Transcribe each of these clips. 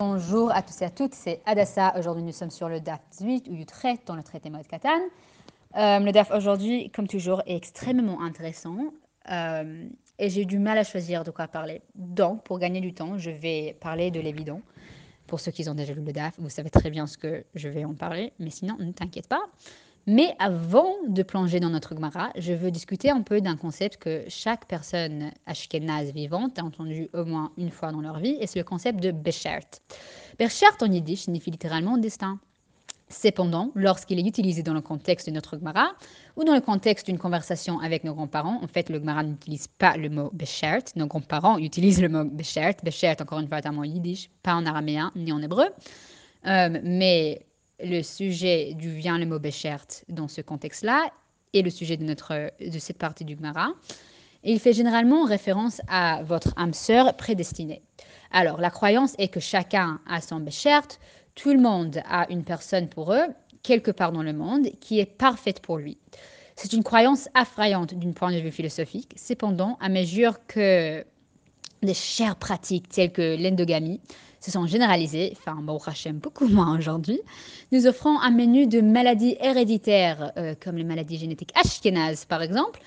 Bonjour à tous et à toutes, c'est Adassa. Aujourd'hui, nous sommes sur le DAF 18 ou Utrecht dans le traité Moed Katan. Euh, le DAF aujourd'hui, comme toujours, est extrêmement intéressant euh, et j'ai du mal à choisir de quoi parler. Donc, pour gagner du temps, je vais parler de l'évident. Pour ceux qui ont déjà lu le DAF, vous savez très bien ce que je vais en parler, mais sinon, ne t'inquiète pas. Mais avant de plonger dans notre Gemara, je veux discuter un peu d'un concept que chaque personne ashkénaze vivante a entendu au moins une fois dans leur vie, et c'est le concept de Beshert. Beshert en yiddish signifie littéralement destin. Cependant, lorsqu'il est utilisé dans le contexte de notre Gemara ou dans le contexte d'une conversation avec nos grands-parents, en fait, le Gemara n'utilise pas le mot Beshert. Nos grands-parents utilisent le mot Beshert. Beshert, encore une fois, est un mot yiddish, pas en araméen ni en hébreu. Euh, mais le sujet du vient le mot Beshert dans ce contexte-là et le sujet de, notre, de cette partie du Gemara. il fait généralement référence à votre âme sœur prédestinée. Alors, la croyance est que chacun a son Beshert, tout le monde a une personne pour eux, quelque part dans le monde, qui est parfaite pour lui. C'est une croyance affrayante d'un point de vue philosophique. Cependant, à mesure que des chères pratiques telles que l'endogamie se sont généralisées, enfin, bon, Hachem, beaucoup moins aujourd'hui, nous offrons un menu de maladies héréditaires, euh, comme les maladies génétiques ashkénazes, par exemple,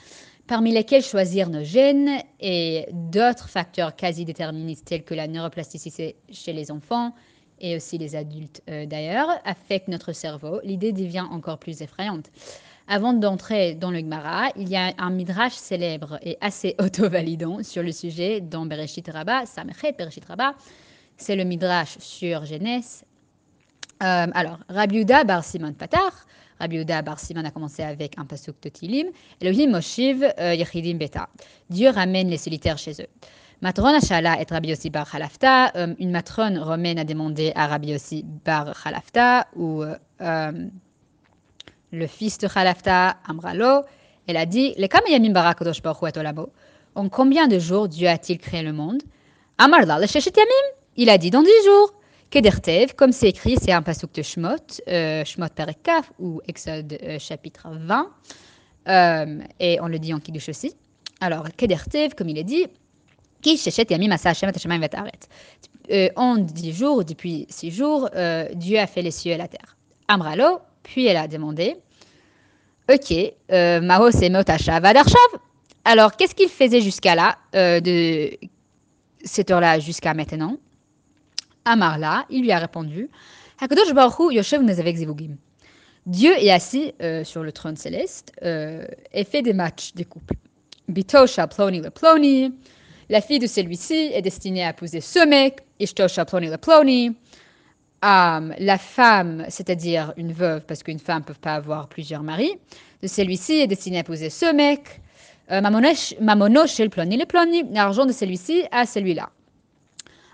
parmi lesquelles choisir nos gènes et d'autres facteurs quasi déterministes tels que la neuroplasticité chez les enfants et aussi les adultes euh, d'ailleurs, affectent notre cerveau. L'idée devient encore plus effrayante. Avant d'entrer dans le Gemara, il y a un midrash célèbre et assez auto-validant sur le sujet dans Bereshit Rabbah, Samechet Bereshit Rabbah. C'est le midrash sur Genèse. Euh, alors, Rabbi Uda bar Simon Patar. Rabbi Uda bar Simon a commencé avec un pasuk de Tilim. Elohim Moshiv euh, Yechidim Beta. Dieu ramène les solitaires chez eux. Matron Ashala et Rabbi Yossi bar Halafta. Euh, une matrone romaine a demandé à Rabbi Yossi bar Halafta ou le fils de Khalafta, Amralo, elle a dit En combien de jours Dieu a-t-il créé le monde? Il a dit dans dix jours. Kedertev, comme c'est écrit, c'est un pasuk de Shmot, euh, Shmot Perekaf, ou Exode euh, chapitre 20, euh, et on le dit en Kiddush aussi. Alors, Kedertev, comme il est dit, Ki Yamim Asa Hashem et En dix jours, depuis six jours, Dieu a fait les cieux et la terre. Amralo, puis elle a demandé Ok, euh, Maho c'est Motashav Adarshav. Alors, qu'est-ce qu'il faisait jusqu'à là, euh, de cette heure-là jusqu'à maintenant? Amarla, il lui a répondu Hakadosh Baruch Yoshev Zivugim. Dieu est assis euh, sur le trône céleste euh, et fait des matchs des couples. Bitosha Ploni le Ploni. La fille de celui-ci est destinée à épouser ce mec. Ishtosha Ploni le Ploni. La femme, c'est-à-dire une veuve, parce qu'une femme ne peut pas avoir plusieurs maris, de celui-ci est destinée à épouser ce mec. Euh, Mamono chez le ploni, le ploni, l'argent de celui-ci à celui-là.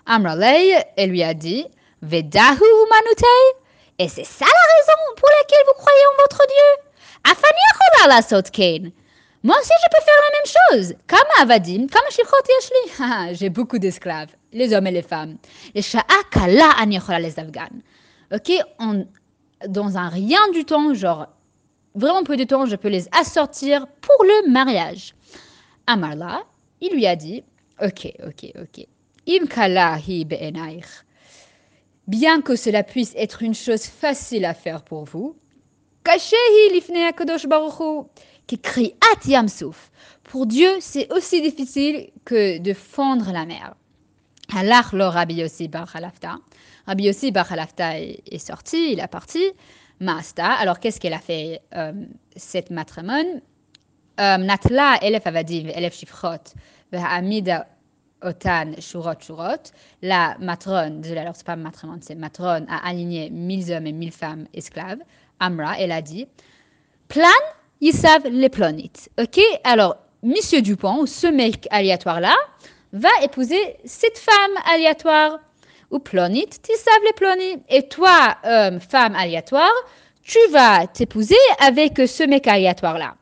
Amralei, elle lui a dit, Vedahu manutei, et c'est ça la raison pour laquelle vous croyez en votre Dieu. Afani la. Moi aussi, je peux faire la même chose. Comme Avadim, comme Shifrot J'ai beaucoup d'esclaves, les hommes et les femmes. Les Sha'akala les Afghans. Ok, dans un rien du temps, genre vraiment peu de temps, je peux les assortir pour le mariage. Amarla, il lui a dit Ok, ok, ok. Imkala hi Bien que cela puisse être une chose facile à faire pour vous, Kachehi lifne akadosh baruchu qui crie At Pour Dieu, c'est aussi difficile que de fondre la mer. Allah lo Rabbi Yossi bar Halafta. Rabbi Yossi bar Halafta est, sorti, il est parti. Masta. Alors, qu'est-ce qu'elle a fait, euh, cette matrimone euh, Natla elef avadim elef shifrot amida otan shurot shurot. La matrone, alors c'est pas matrimone, c'est matrone, a aligné mille hommes et mille femmes esclaves. Amra, elle a dit, plan ils savent les planites. Ok Alors, Monsieur Dupont, ce mec aléatoire-là, va épouser cette femme aléatoire. Ou savent les planites. Et toi, femme aléatoire, tu vas t'épouser avec ce mec aléatoire-là.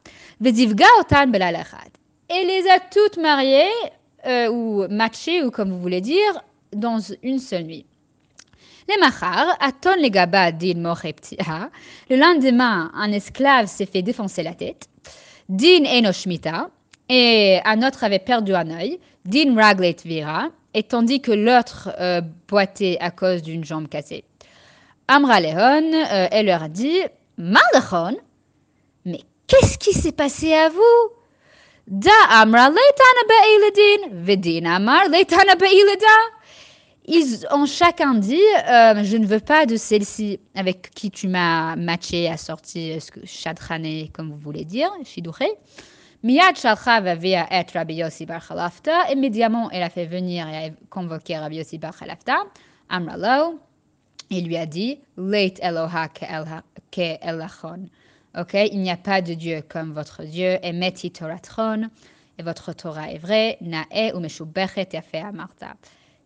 Et les a toutes mariées, euh, ou matchées, ou comme vous voulez dire, dans une seule nuit. Le lendemain, un esclave s'est fait défoncer la tête. Din enoshmita. Et un autre avait perdu un œil. Din raglet vira. et tandis que l'autre euh, boitait à cause d'une jambe cassée. Amra Lehon, euh, elle leur dit mais qu'est-ce qui s'est passé à vous? Da Amra Amar. Ils ont chacun dit euh, Je ne veux pas de celle-ci avec qui tu m'as matché, assorti, chadrané, comme vous voulez dire, Shidouché. Miyad Shalcha va être Rabbi Yossi Bar Khalafta. Immédiatement, elle a fait venir et a convoqué Rabbi Yossi Bar Khalafta. Amralo. Il lui a dit Leit Eloha ke elachon. Ok, il n'y a pas de Dieu comme votre Dieu. Et meti Toratron. Et votre Torah est vraie. Nae ou meshubechet fait amarta.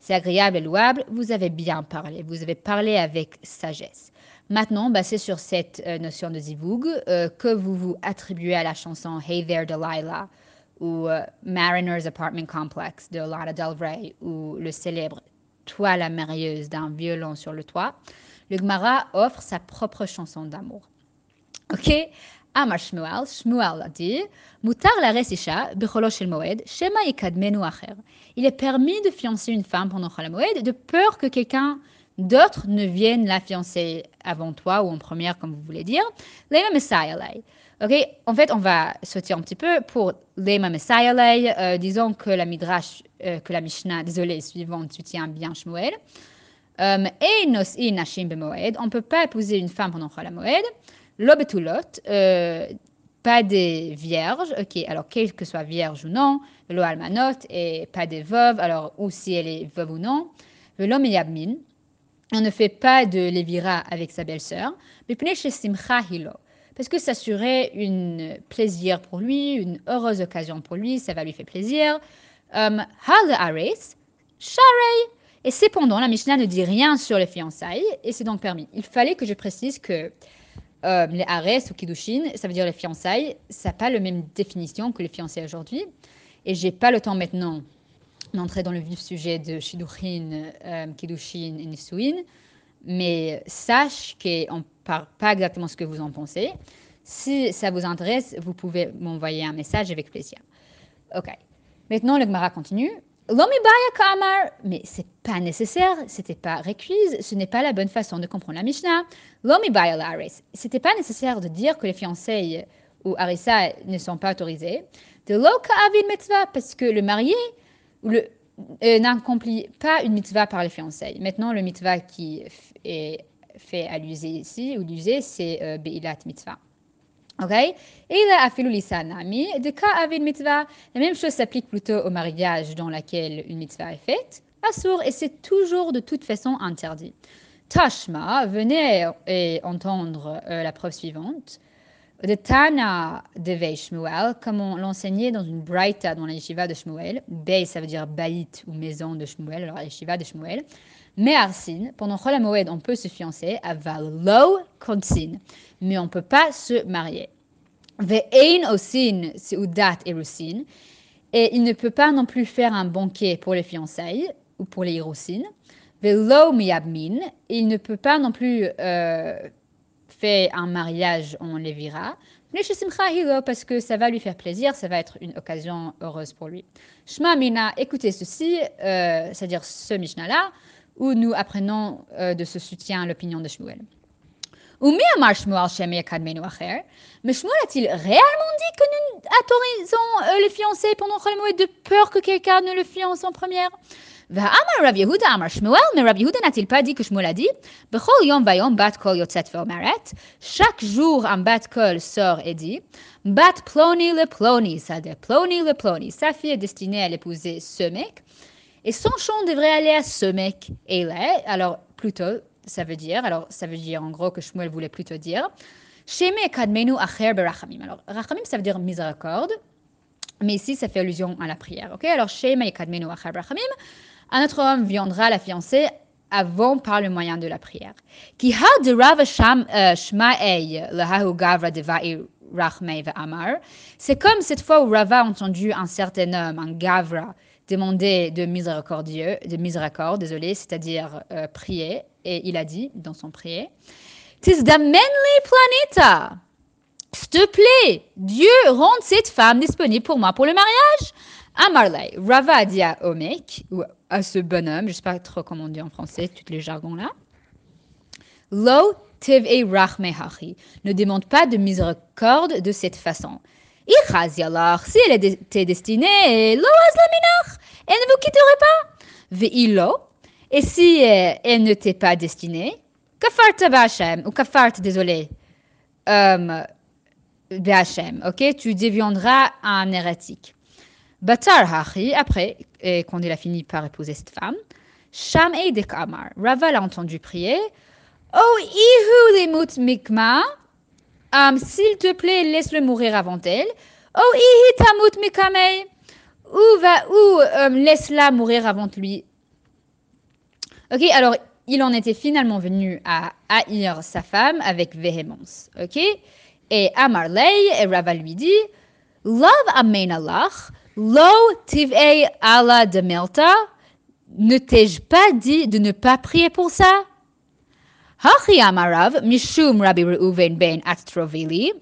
C'est agréable et louable. Vous avez bien parlé. Vous avez parlé avec sagesse. Maintenant, basé sur cette euh, notion de zivug, euh, que vous vous attribuez à la chanson Hey There Delilah ou euh, Mariner's Apartment Complex de Lana Del Rey ou le célèbre Toi la merieuse d'un violon sur le toit, le Gemara offre sa propre chanson d'amour. Ok? Amar Shmuel, Shmuel a dit Mutar la shel moed, shema yikadmenu acher. Il est permis de fiancer une femme pendant Chol Moed de peur que quelqu'un d'autre ne viennent la fiancer avant toi ou en première, comme vous voulez dire. Lema Messiah Ok, en fait, on va sauter un petit peu pour Lema Messiah euh, disons que la Midrash, euh, que la Mishnah, désolé, suivante soutient bien Shmuel. Euh, et nos nashim bemoed, on ne peut pas épouser une femme pendant la moed. L'obetulot, euh, pas des vierges, ok, alors quelle que soit vierge ou non, lo almanot, et pas des veuves, alors ou si elle est veuve ou non, l'homme yabmin, on ne fait pas de Lévira avec sa belle-sœur, mais chez Simcha Hilo. Parce que ça serait un plaisir pour lui, une heureuse occasion pour lui, ça va lui faire plaisir. Um. Et cependant, la Mishnah ne dit rien sur les fiançailles, et c'est donc permis. Il fallait que je précise que euh, les Ares ou Kiddushin, ça veut dire les fiançailles, ça n'a pas la même définition que les fiançailles aujourd'hui. Et j'ai pas le temps maintenant d'entrer dans le vif sujet de Shidduchin, euh, Kiddushin et Nisuin, mais sache qu'on ne parle pas exactement ce que vous en pensez. Si ça vous intéresse, vous pouvez m'envoyer un message avec plaisir. Ok. Maintenant, le Gemara continue. Mais c'est pas nécessaire, c'était pas requise, ce n'est pas la bonne façon de comprendre la Mishnah. C'était pas nécessaire de dire que les fiancés ou harissa ne sont pas autorisés. De loka avin mitzvah, parce que le marié le, euh, n'accomplit pas une mitzvah par les fiançailles. Maintenant, le mitzvah qui est fait à l'user ici, ou l'user, c'est euh, Beilat mitzvah. Ok? Et il a affilu nami de ka mitzvah. La même chose s'applique plutôt au mariage dans lequel une mitzvah est faite. Assour, et c'est toujours de toute façon interdit. Tashma, venez et entendre euh, la preuve suivante de Tana de Shmuel, comme on l'enseignait dans une Braita dans la yeshiva de Shmuel. Bey, ça veut dire baït ou maison de Shmuel, alors la yeshiva de Shmuel. Mais Arsin, pendant Chol Moed, on peut se fiancer à Valo Konsin, mais on ne peut pas se marier. Ve'ein Osin, c'est Udat et Rusin, et il ne peut pas non plus faire un banquet pour les fiançailles ou pour les Hirosin. Ve'lo Miyabmin, il ne peut pas non plus euh, fait un mariage, on les verra. Parce que ça va lui faire plaisir, ça va être une occasion heureuse pour lui. Shma Mina, écoutez ceci, euh, c'est-à-dire ce Mishnah-là, où nous apprenons euh, de ce soutien l'opinion de Shmuel. Mais Shmuel a-t-il réellement dit que nous autorisons euh, les fiancés pendant le de peur que quelqu'un ne le fiance en première? Rabbi Yehuda Amar Shmuel, mais Rabbi Yehuda n'a-t-il pas dit que Shmuel a dit Bechol yom vayom bat kol yotzet ve'omeret Chaque jour un bat kol sort et dit Bat ploni le ploni, c'est-à-dire ploni le ploni. Sa fille est destinée à l'épouser ce mec. Et son chant devrait aller à ce mec. Et là, alors plutôt, ça veut dire, alors ça veut dire en gros que Shmuel voulait plutôt dire Sheme kadmenu acher berachamim. Alors, rachamim, ça veut dire miséricorde. Mais ici, ça fait allusion à la prière. Ok? Alors, Sheme kadmenu acher berachamim un autre homme viendra la fiancée avant par le moyen de la prière. Qui de Rava le gavra. C'est comme cette fois où Rava a entendu un certain homme, un gavra, demander de miséricordieux, de miséricorde, désolé, c'est-à-dire euh, prier, et il a dit dans son prier, Tis planeta. S'il te plaît, Dieu rend cette femme disponible pour moi pour le mariage. À Omek, ou à ce bonhomme, je ne sais pas trop comment on dit en français, tous les jargons là. Lo tiv'e rachmehachi. Ne demande pas de miséricorde de cette façon. Ichaz si elle était destinée, lo azlaminach, elle ne vous quitterait pas. Ve'ilo, et si euh, elle ne t'est pas destinée, kafart ba'ashem, ou kafart, désolé, euh, ba'ashem, ok, tu deviendras un hérétique. Batar hachi, après, et quand il a fini par épouser cette femme, Sham Eidek Amar, Rava l'a entendu prier, Oh, ihu limut mikma, s'il te plaît, laisse-le mourir avant elle. Oh, ihi tamut mikamei, ou va, ou um, laisse-la mourir avant lui. Ok, alors il en était finalement venu à haïr sa femme avec véhémence. Ok, et Amarley, et Rava lui dit, Love amen Allah, lo tiv'e Allah de Melta, ne t'ai-je pas dit de ne pas prier pour ça? Hachi Amarav, Mishum Rabbi Reuven ben Astrovili.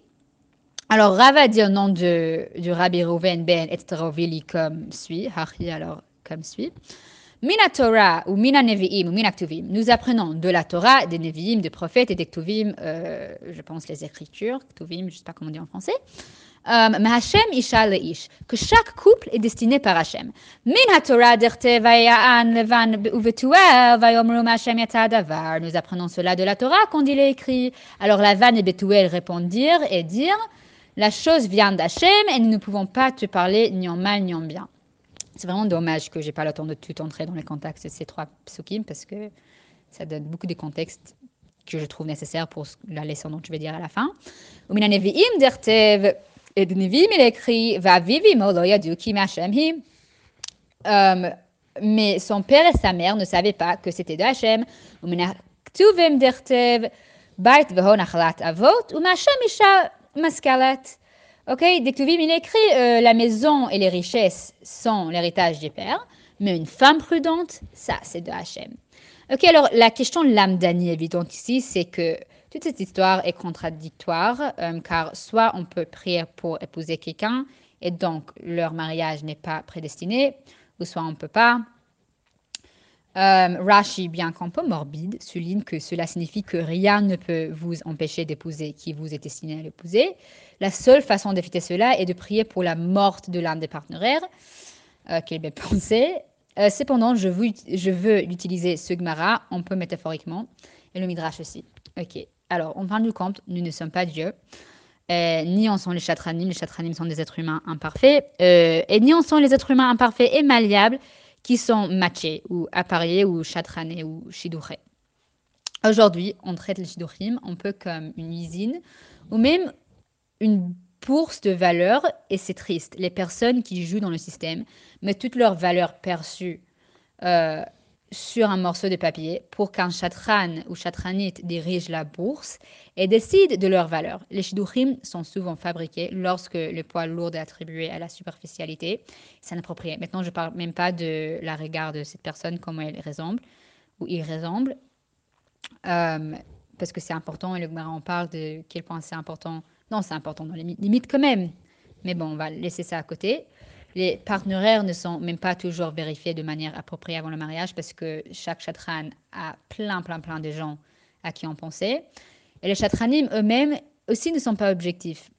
Alors, Rav a dit au nom de, du Rabbi Reuven ben Astrovili comme suit. Hachi alors comme suit. Mina Torah ou Mina Nevi'im ou Mina Ktuvim. Nous apprenons de la Torah, des Nevi'im, des prophètes et des Ktuvim, euh, je pense les écritures, Ktuvim, je ne sais pas comment on dit en français. Um, que chaque couple est destiné par Hashem. Min. Nous apprenons cela de la Torah quand il est écrit. Alors Lavan et Betuel répondent dire et dire La chose vient d'Hachem et nous ne pouvons pas te parler ni en mal ni en bien. C'est vraiment dommage que j'ai pas le temps de tout entrer dans les contextes de ces trois psukim parce que ça donne beaucoup de contextes que je trouve nécessaires pour la leçon dont je vais dire à la fin. Et de Nevim, il écrit Va vivimo lo yadu ki Hashem hi. Um, mais son père et sa mère ne savaient pas que c'était de Hachem. Uminaktuvim dertev bait vehon achlat avot ou Hashem isha maskalat. Ok, Dektuvim, il écrit euh, La maison et les richesses sont l'héritage du père, mais une femme prudente, ça, c'est de Hachem. Ok, alors la question lambdani évidente ici, c'est que toute cette histoire est contradictoire, euh, car soit on peut prier pour épouser quelqu'un, et donc leur mariage n'est pas prédestiné, ou soit on ne peut pas. Euh, Rashi, bien qu'un peu morbide, souligne que cela signifie que rien ne peut vous empêcher d'épouser qui vous est destiné à l'épouser. La seule façon d'éviter cela est de prier pour la mort de l'un des partenaires, euh, qu'il bien pensé. Euh, cependant, je veux, l'utiliser ce Gemara un peu métaphoriquement, et le Midrash aussi. Ok, alors, on parle du compte, nous ne sommes pas Dieu. Euh, ni en sont les chatranim, les chatranim sont des êtres humains imparfaits, euh, et ni en sont les êtres humains imparfaits et malléables qui sont matchés ou appariés ou chatranés ou shidouchés. Aujourd'hui, on traite les shidouchim un peu comme une usine ou même une bourse de valeur, et c'est triste. Les personnes qui jouent dans le système mettent toutes leurs valeurs perçues euh, sur un morceau de papier pour qu'un chatran ou chatranite dirige la bourse et décide de leur valeur. Les shidouchim sont souvent fabriqués lorsque le poids lourd est attribué à la superficialité. C'est inapproprié. Maintenant, je ne parle même pas de la regard de cette personne, comment elle ressemble ou il ressemble, euh, parce que c'est important et le Gemara en parle de quel point c'est important. Non, c'est important dans les limites quand même. Mais bon, on va laisser ça à côté. Les partenaires ne sont même pas toujours vérifiés de manière appropriée avant le mariage parce que chaque chatran a plein, plein, plein de gens à qui on pensait. Et les chatranim eux-mêmes aussi ne sont pas objectifs.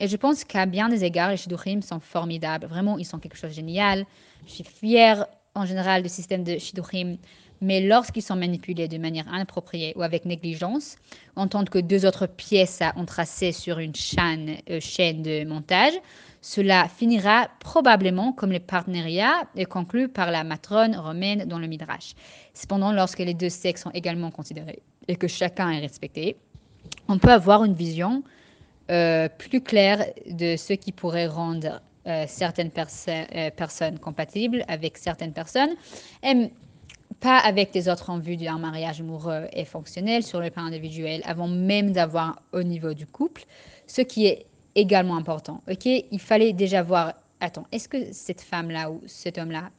Et je pense qu'à bien des égards, les shidduchim sont formidables. Vraiment, ils sont quelque chose de génial. Je suis fière en général du système de shidduchim. Mais lorsqu'ils sont manipulés de manière inappropriée ou avec négligence, en tant que deux autres pièces à entracer sur une chaîne, euh, chaîne de montage, cela finira probablement comme les partenariats conclus par la matrone romaine dans le Midrash. Cependant, lorsque les deux sexes sont également considérés et que chacun est respecté, on peut avoir une vision euh, plus claire de ce qui pourrait rendre euh, certaines euh, personnes compatibles avec certaines personnes, et pas avec les autres en vue d'un mariage amoureux et fonctionnel sur le plan individuel, avant même d'avoir au niveau du couple, ce qui est également important. Ok, il fallait déjà voir. Attends, est-ce que cette femme-là ou cet homme-là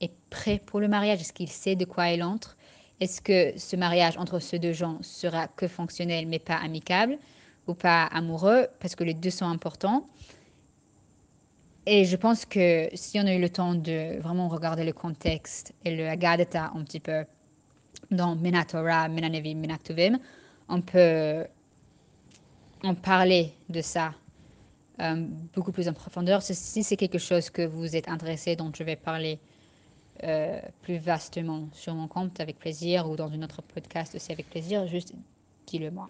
est prêt pour le mariage? Est-ce qu'il sait de quoi il entre? Est-ce que ce mariage entre ces deux gens sera que fonctionnel mais pas amicable ou pas amoureux? Parce que les deux sont importants. et je pense que si on a eu le temps de vraiment regarder le contexte et le Agadata un petit peu dans Minatora, Minanevi, Minaktuvim, on peut en parler de ça euh, beaucoup plus en profondeur. Si c'est quelque chose que vous êtes intéressé, dont je vais parler euh, plus vastement sur mon compte avec plaisir ou dans une autre podcast aussi avec plaisir, juste dis-le moi.